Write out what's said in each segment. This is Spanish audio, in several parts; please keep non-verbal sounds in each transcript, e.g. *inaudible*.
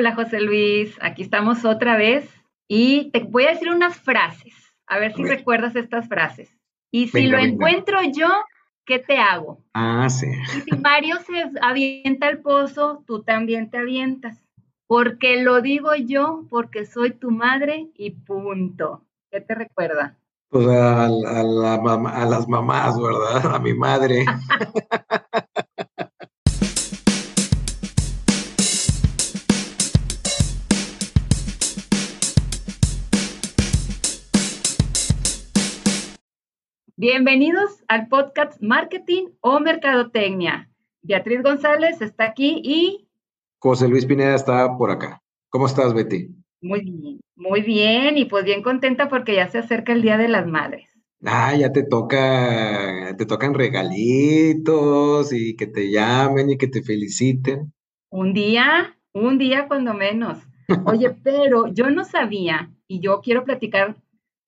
Hola José Luis, aquí estamos otra vez y te voy a decir unas frases, a ver si recuerdas estas frases. Y si lo encuentro yo, ¿qué te hago? Ah, sí. Y si Mario se avienta al pozo, tú también te avientas. Porque lo digo yo, porque soy tu madre y punto. ¿Qué te recuerda? Pues a, a las mamás, ¿verdad? *laughs* A mi madre. *laughs* Bienvenidos al podcast Marketing o Mercadotecnia. Beatriz González está aquí y... José Luis Pineda está por acá. ¿Cómo estás, Betty? Muy bien, muy bien y pues bien contenta porque ya se acerca el Día de las Madres. Ah, ya te toca, te tocan regalitos y que te llamen y que te feliciten. Un día, un día cuando menos. Oye, *laughs* pero yo no sabía y yo quiero platicar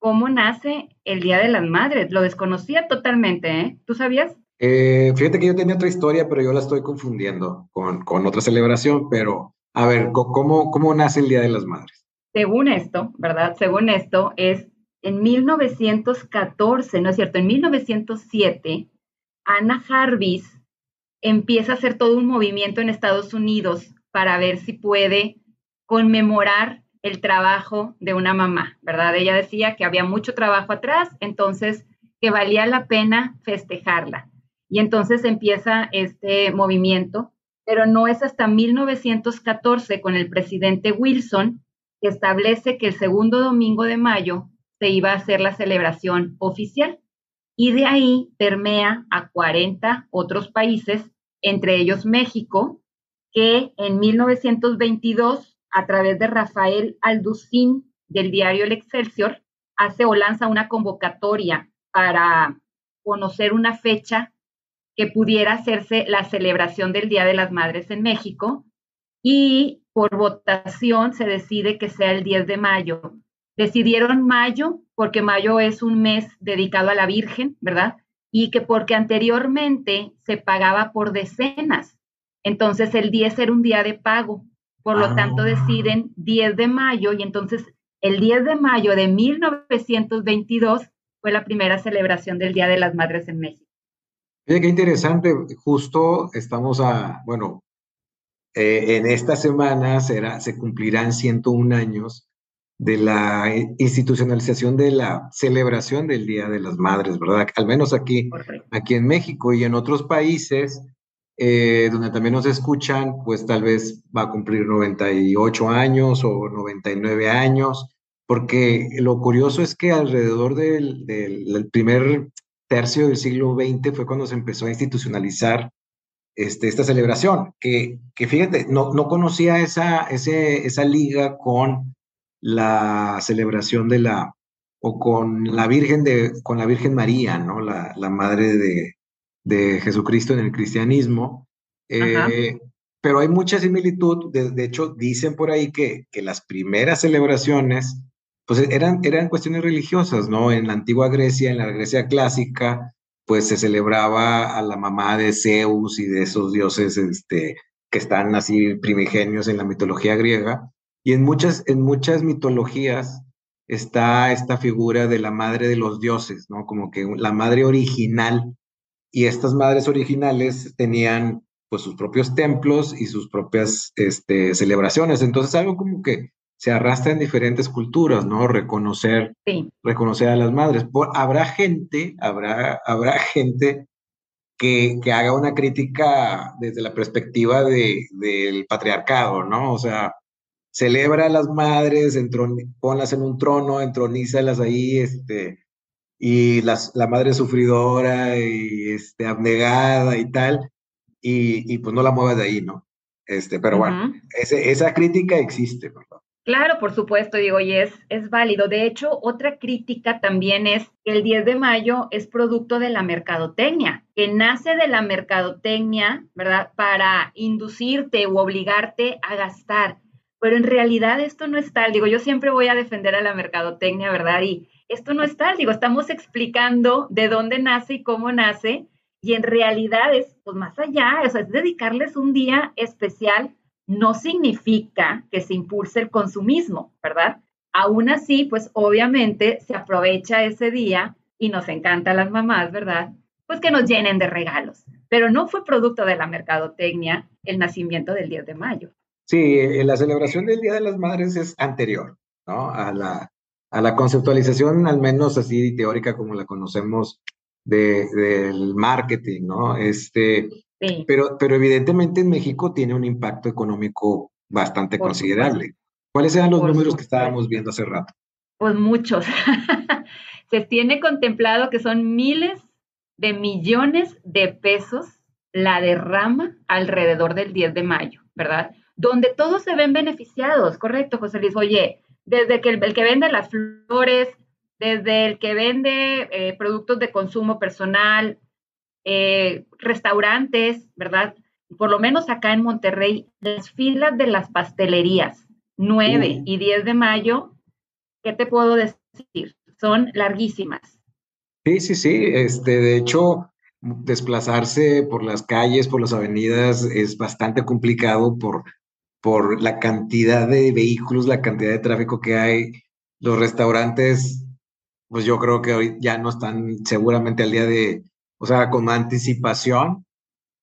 cómo nace el Día de las Madres. Lo desconocía totalmente, ¿eh? ¿Tú sabías? Eh, fíjate que yo tenía otra historia, pero yo la estoy confundiendo con, con otra celebración, pero a ver, ¿cómo, ¿cómo nace el Día de las Madres? Según esto, ¿verdad? Según esto, es en 1914, ¿no es cierto? En 1907, Anna Jarvis empieza a hacer todo un movimiento en Estados Unidos para ver si puede conmemorar el trabajo de una mamá, ¿verdad? Ella decía que había mucho trabajo atrás, entonces que valía la pena festejarla. Y entonces empieza este movimiento, pero no es hasta 1914 con el presidente Wilson que establece que el segundo domingo de mayo se iba a hacer la celebración oficial. Y de ahí permea a 40 otros países, entre ellos México, que en 1922 a través de Rafael Alducín del diario El Excelsior, hace o lanza una convocatoria para conocer una fecha que pudiera hacerse la celebración del Día de las Madres en México y por votación se decide que sea el 10 de mayo. Decidieron mayo porque mayo es un mes dedicado a la Virgen, ¿verdad? Y que porque anteriormente se pagaba por decenas. Entonces el 10 era un día de pago por lo tanto, ah. deciden 10 de mayo y entonces el 10 de mayo de 1922 fue la primera celebración del Día de las Madres en México. Mira qué interesante, justo estamos a, bueno, eh, en esta semana será, se cumplirán 101 años de la institucionalización de la celebración del Día de las Madres, ¿verdad? Al menos aquí, aquí en México y en otros países eh, donde también nos escuchan, pues tal vez va a cumplir 98 años o 99 años, porque lo curioso es que alrededor del, del, primer tercio del siglo XX fue cuando se empezó a institucionalizar este, esta celebración, que, que fíjate, no, no conocía esa, ese, esa liga con la celebración de la, o con la Virgen de, con la Virgen María, ¿no? La, la madre de, de Jesucristo en el cristianismo. Eh, pero hay mucha similitud, de, hecho dicen por ahí que, que las primeras celebraciones pues eran, eran cuestiones religiosas, ¿no? En la antigua Grecia, en la Grecia clásica, pues se celebraba a la mamá de Zeus y de esos dioses este, que están así primigenios en la mitología griega. Y en muchas, en muchas mitologías está esta figura de la madre de los dioses, ¿no? Como que la madre original y estas madres originales tenían pues sus propios templos y sus propias este, celebraciones. Entonces algo como que se arrastra en diferentes culturas, ¿no? Reconocer, reconocer a las madres. habrá gente, habrá, habrá gente que, que, haga una crítica desde la perspectiva de, del patriarcado, ¿no? O sea, celebra a las madres, ponlas en un trono, entronízalas ahí, este, y las, la madre sufridora y este, abnegada y tal, y, y pues no la muevas de ahí, ¿no? Este, pero bueno, ese, esa crítica existe, ¿verdad? Claro, por supuesto, digo, y es, es válido. De hecho, otra crítica también es que el 10 de mayo es producto de la mercadotecnia, que nace de la mercadotecnia, ¿verdad? Para inducirte u obligarte a gastar. Pero en realidad esto no es tal. Digo, yo siempre voy a defender a la mercadotecnia, ¿verdad? Y, esto no es tal, digo, estamos explicando de dónde nace y cómo nace, y en realidad es, pues más allá, o sea, es dedicarles un día especial no significa que se impulse el consumismo, ¿verdad? Aún así, pues obviamente se aprovecha ese día y nos encanta a las mamás, ¿verdad? Pues que nos llenen de regalos. Pero no fue producto de la mercadotecnia el nacimiento del 10 de mayo. Sí, eh, la celebración del Día de las Madres es anterior, ¿no? A la, a la conceptualización, al menos así teórica como la conocemos del marketing, ¿no? Este, pero, pero evidentemente en México tiene un impacto económico bastante considerable. ¿Cuáles eran los números que estábamos viendo hace rato? Pues muchos. *laughs* Se tiene contemplado que son miles de millones de pesos la derrama alrededor del 10 de mayo, ¿verdad? Donde todos se ven beneficiados, correcto, José Luis. Oye, desde que el, que vende las flores, desde el que vende eh, productos de consumo personal, eh, restaurantes, ¿verdad? Por lo menos acá en Monterrey, las filas de las pastelerías, 9 y 10 de mayo, ¿qué te puedo decir? Son larguísimas. Sí, sí, sí. Este, de hecho, desplazarse por las calles, por las avenidas, es bastante complicado por, por la cantidad de vehículos, la cantidad de tráfico que hay. Los restaurantes, pues yo creo que hoy ya no están seguramente al día de, o sea, con anticipación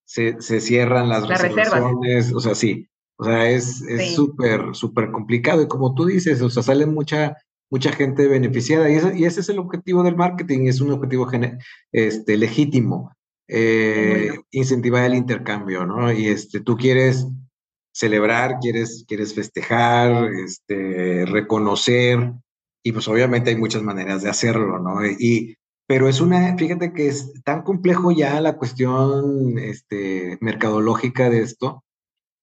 se, se cierran las reservaciones, o sea, sí, o sea, es súper, súper complicado y como tú dices, o sea, sale mucha, mucha gente beneficiada y ese, y ese es el objetivo del marketing, es un objetivo este, legítimo, eh, incentivar el intercambio, ¿no? Y este, tú quieres celebrar, quieres, quieres festejar, este, reconocer, y pues obviamente hay muchas maneras de hacerlo, ¿no? Y, pero es una, fíjate que es tan complejo ya la cuestión este, mercadológica de esto,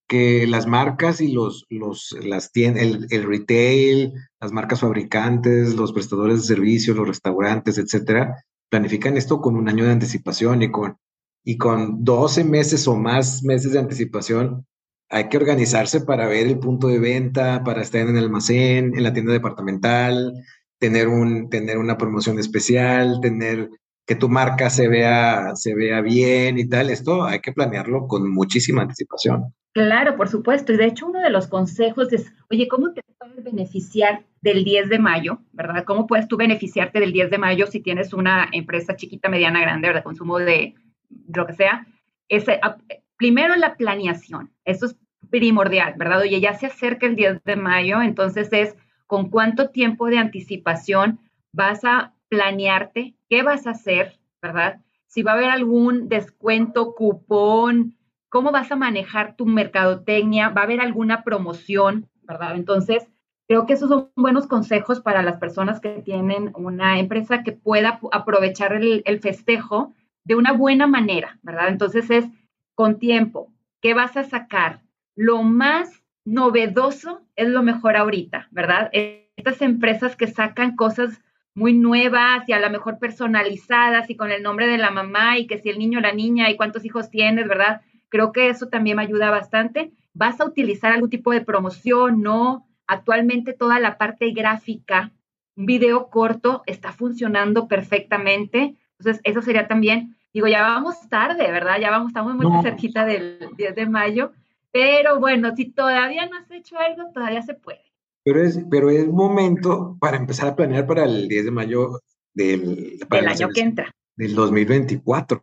que las marcas y los, los, las el, el, retail, las marcas fabricantes, los prestadores de servicios, los restaurantes, etcétera, planifican esto con un año de anticipación y con, y con 12 meses o más meses de anticipación. Hay que organizarse para ver el punto de venta, para estar en el almacén, en la tienda departamental, tener, un, tener una promoción especial, tener que tu marca se vea, se vea bien y tal. Esto hay que planearlo con muchísima anticipación. Claro, por supuesto. Y de hecho, uno de los consejos es, oye, ¿cómo te puedes beneficiar del 10 de mayo? ¿Verdad? ¿Cómo puedes tú beneficiarte del 10 de mayo si tienes una empresa chiquita, mediana, grande, de consumo de lo que sea? Ese, primero la planeación. Eso es primordial, ¿verdad? Oye, ya se acerca el 10 de mayo, entonces es con cuánto tiempo de anticipación vas a planearte, qué vas a hacer, ¿verdad? Si va a haber algún descuento, cupón, cómo vas a manejar tu mercadotecnia, va a haber alguna promoción, ¿verdad? Entonces, creo que esos son buenos consejos para las personas que tienen una empresa que pueda aprovechar el, el festejo de una buena manera, ¿verdad? Entonces es con tiempo, ¿qué vas a sacar? Lo más novedoso es lo mejor ahorita, ¿verdad? Estas empresas que sacan cosas muy nuevas y a lo mejor personalizadas y con el nombre de la mamá y que si el niño o la niña y cuántos hijos tienes, ¿verdad? Creo que eso también me ayuda bastante. ¿Vas a utilizar algún tipo de promoción? No. Actualmente toda la parte gráfica, un video corto está funcionando perfectamente. Entonces, eso sería también, digo, ya vamos tarde, ¿verdad? Ya vamos, estamos muy cerquita del 10 de mayo, pero bueno, si todavía no has hecho algo, todavía se puede. Pero es, pero es momento para empezar a planear para el 10 de mayo del, año que entra. Del 2024,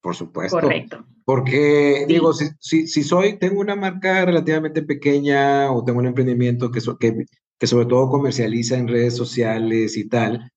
por supuesto. Correcto. Porque, digo, si, si, si, soy, tengo una marca relativamente pequeña o tengo un emprendimiento que, que, que sobre todo comercializa en redes sociales y tal,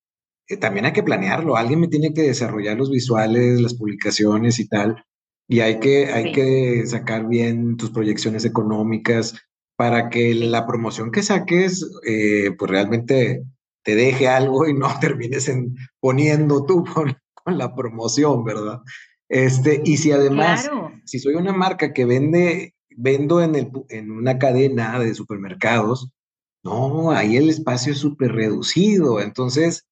también hay que planearlo. Alguien me tiene que desarrollar los visuales, las publicaciones y tal. Y hay que, hay que sacar bien tus proyecciones económicas para que la promoción que saques, eh, pues realmente te deje algo y no *laughs* termines en, poniendo tú con, la promoción, ¿verdad? Este, y si además, si soy una marca que vende, vendo en, el, en una cadena de supermercados, no, ahí el espacio es súper reducido. Entonces,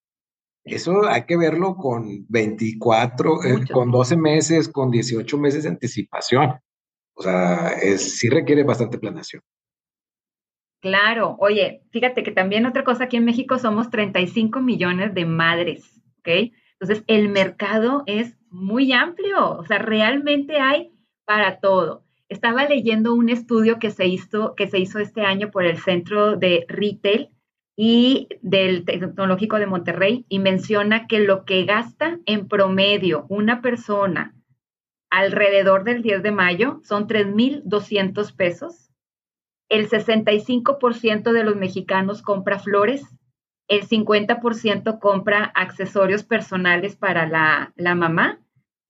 eso hay que verlo con 24, eh, con 12 meses, con 18 meses de anticipación. O sea, es, sí requiere bastante planeación. Claro, oye, fíjate que también otra cosa, aquí en México somos 35 millones de madres, ¿ok? Entonces, el mercado es muy amplio, o sea, realmente hay para todo. estaba leyendo un estudio que se hizo, que se hizo este año por el Centro de Retail y del Tecnológico de Monterrey y menciona que lo que gasta en promedio una persona alrededor del 10 de mayo son 3.200 pesos. El 65% de los mexicanos compra flores, el 50% compra accesorios personales para la, la mamá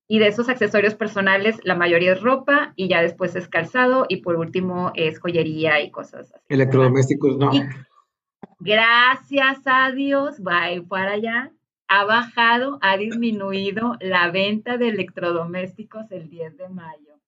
y de esos accesorios personales, la mayoría es ropa y ya después es calzado y por último es joyería y cosas así. Electrodomésticos, no. Gracias a Dios, va para allá, ha bajado, ha disminuido la venta de electrodomésticos el 10 de mayo.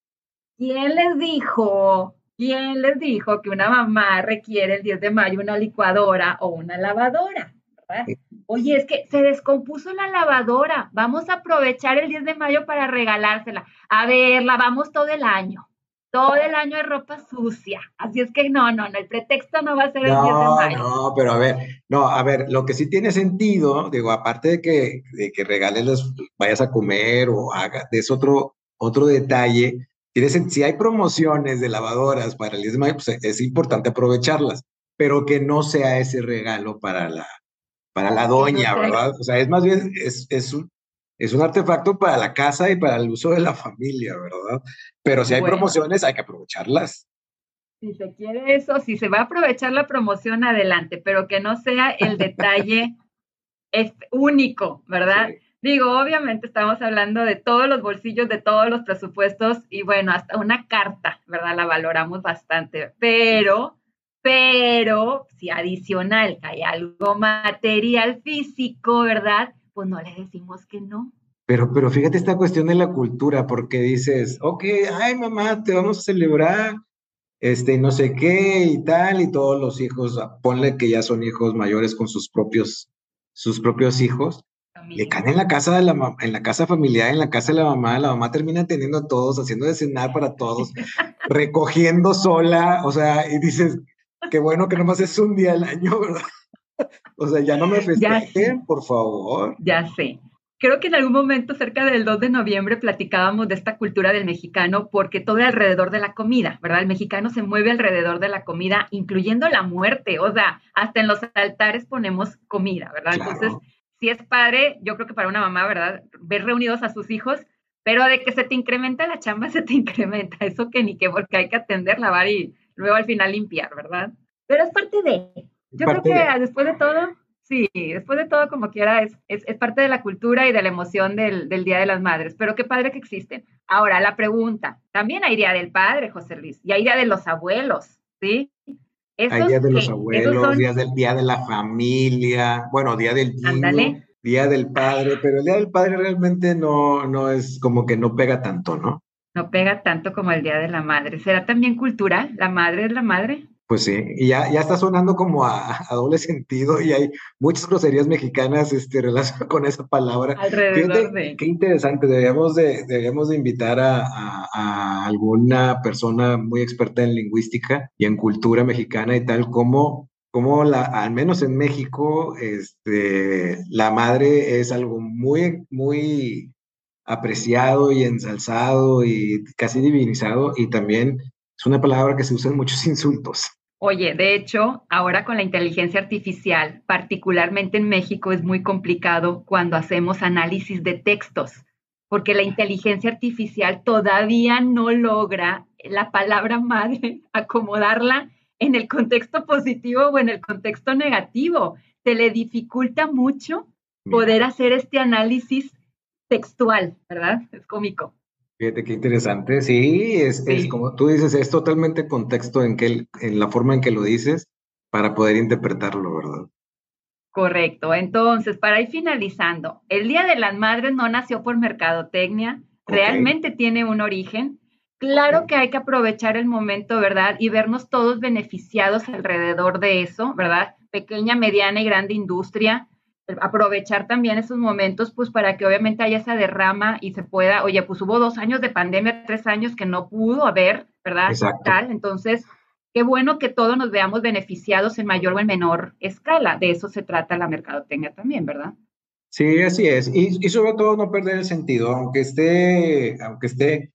¿Quién les dijo? ¿Quién les dijo que una mamá requiere el 10 de mayo una licuadora o una lavadora? ¿verdad? Oye, es que se descompuso la lavadora. Vamos a aprovechar el 10 de mayo para regalársela. A ver, lavamos todo el año. Todo el año de ropa sucia. Así es que no, no, no, el pretexto no va a ser el 10 de mayo. No, pero a ver, no, a ver, lo que sí tiene sentido, digo, aparte de que, de que regales los, vayas a comer o hagas, es otro, otro detalle. Tienes, si hay promociones de lavadoras para el 10 de mayo, pues es importante aprovecharlas, pero que no sea ese regalo para la, para la doña, ¿verdad? O sea, es más bien, es, es, un, es un artefacto para la casa y para el uso de la familia, ¿verdad? Pero si hay promociones, hay que aprovecharlas. Si se quiere eso, si se va a aprovechar la promoción, adelante, pero que no sea el detalle *laughs* es único, ¿verdad? Digo, obviamente estamos hablando de todos los bolsillos, de todos los presupuestos y bueno, hasta una carta, ¿verdad? La valoramos bastante, pero pero si adicional hay algo material físico, ¿verdad? Pues no le decimos que no. Pero, pero fíjate esta cuestión de la cultura, porque dices, ok, ay mamá, te vamos a celebrar, este, no sé qué y tal, y todos los hijos, ponle que ya son hijos mayores con sus propios, sus propios hijos, le caen en la casa de la en la casa familiar, en la casa de la mamá, la mamá termina teniendo a todos, haciendo de cenar para todos, *laughs* recogiendo sola, o sea, y dices, Qué bueno que nomás es un día al año, ¿verdad? *laughs* O sea, ya no me festejen, por favor. Ya sé. Creo que en algún momento, cerca del 2 de noviembre, platicábamos de esta cultura del mexicano porque todo es alrededor de la comida, ¿verdad? El mexicano se mueve alrededor de la comida, incluyendo la muerte. O sea, hasta en los altares ponemos comida, ¿verdad? Entonces, si es padre, yo creo que para una mamá, ¿verdad? Ver reunidos a sus hijos, pero de que se te incrementa la chamba, *laughs* se te incrementa. Eso que ni que, porque hay que atender, lavar y luego al final limpiar, ¿verdad? Pero es parte de, yo creo que después de todo, sí, después de todo como quiera, es, es, parte de la cultura y de la emoción del, del, Día de las Madres, pero qué padre que existen. Ahora, la pregunta, también hay Día del Padre, José Luis, y hay Día de los Abuelos, ¿sí? hay Día de los Abuelos, Día del Día de la Familia, bueno, Día del Niño. Día del Padre, pero el Día del Padre realmente no, no es como que no pega tanto, ¿no? no pega tanto como el Día de la Madre. ¿Será también cultural? ¿La madre es la madre? Pues sí, y ya, ya está sonando como a, doble sentido y hay muchas groserías mexicanas este, relacionadas *laughs* con esa palabra. Alrededor de... Qué interesante, deberíamos de, deberíamos de invitar a, a, alguna persona muy experta en lingüística y en cultura mexicana y tal, como, como la, al menos en México, este, la madre es algo muy, muy apreciado y ensalzado y casi divinizado y también es una palabra que se usa en muchos *laughs* insultos. Oye, de hecho, ahora con la inteligencia artificial, particularmente en México, es muy complicado cuando hacemos análisis de textos, porque la inteligencia artificial todavía no logra la palabra madre *laughs* acomodarla en el contexto positivo o en el contexto negativo. Se le dificulta mucho poder hacer este análisis textual, ¿verdad? Es cómico. Fíjate qué interesante. Sí, es, como tú dices, es totalmente contexto en, que, en la forma en que lo dices para poder interpretarlo, ¿verdad? Correcto. Entonces, para ir finalizando, el Día de las Madres no nació por mercadotecnia, realmente tiene un origen. Claro que hay que aprovechar el momento, ¿verdad? Y vernos todos beneficiados alrededor de eso, ¿verdad? Pequeña, mediana y grande industria aprovechar también esos momentos, pues para que obviamente haya esa derrama y se pueda, oye, pues hubo dos años de pandemia, tres años que no pudo haber, ¿verdad? Tal, entonces, qué bueno que todos nos veamos beneficiados en mayor o en menor escala. De eso se trata la mercadotecnia también, ¿verdad? Sí, así es. Y, y sobre todo no perder el sentido, aunque esté, aunque esté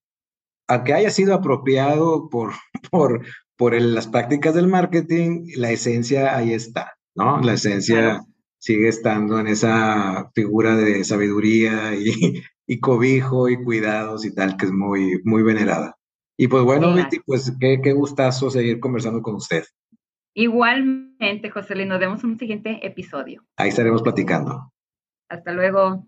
aunque haya sido apropiado por, *laughs* por, por las prácticas del marketing, la esencia ahí está, ¿no? La esencia sigue estando en esa figura de sabiduría y, *laughs* y cobijo y cuidados y tal, que es muy, muy venerada. Y pues bueno, Hola. Betty, pues qué, qué gustazo seguir conversando con usted. Igualmente, José Luis, nos vemos en un siguiente episodio. Ahí estaremos platicando. Hasta luego.